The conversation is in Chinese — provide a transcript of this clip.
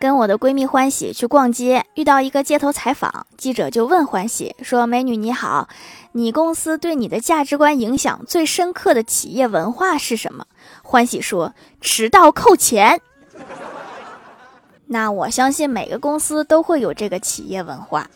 跟我的闺蜜欢喜去逛街遇到一个街头采访记者就问欢喜说美女你好你公司对你的价值观影响最深刻的企业文化是什么？欢喜说迟到扣钱。那我相信每个公司都会有这个企业文化。